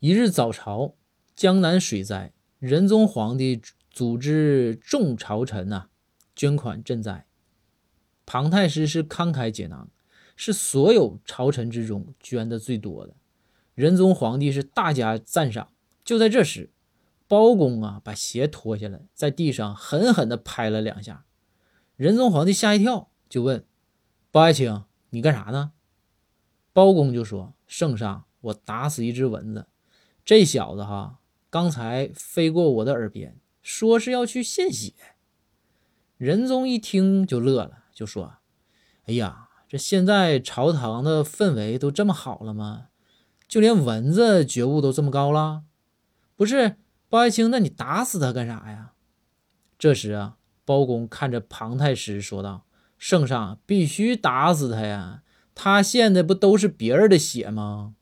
一日早朝，江南水灾，仁宗皇帝组织众朝臣呐捐款赈灾。庞太师是慷慨解囊，是所有朝臣之中捐的最多的。仁宗皇帝是大加赞赏。就在这时，包公啊把鞋脱下来，在地上狠狠地拍了两下。仁宗皇帝吓一跳，就问包爱卿：“你干啥呢？”包公就说：“圣上，我打死一只蚊子。”这小子哈，刚才飞过我的耳边，说是要去献血。仁宗一听就乐了，就说：“哎呀，这现在朝堂的氛围都这么好了吗？就连蚊子觉悟都这么高了？不是，包爱卿，那你打死他干啥呀？”这时啊，包公看着庞太师说道：“圣上必须打死他呀，他献的不都是别人的血吗？”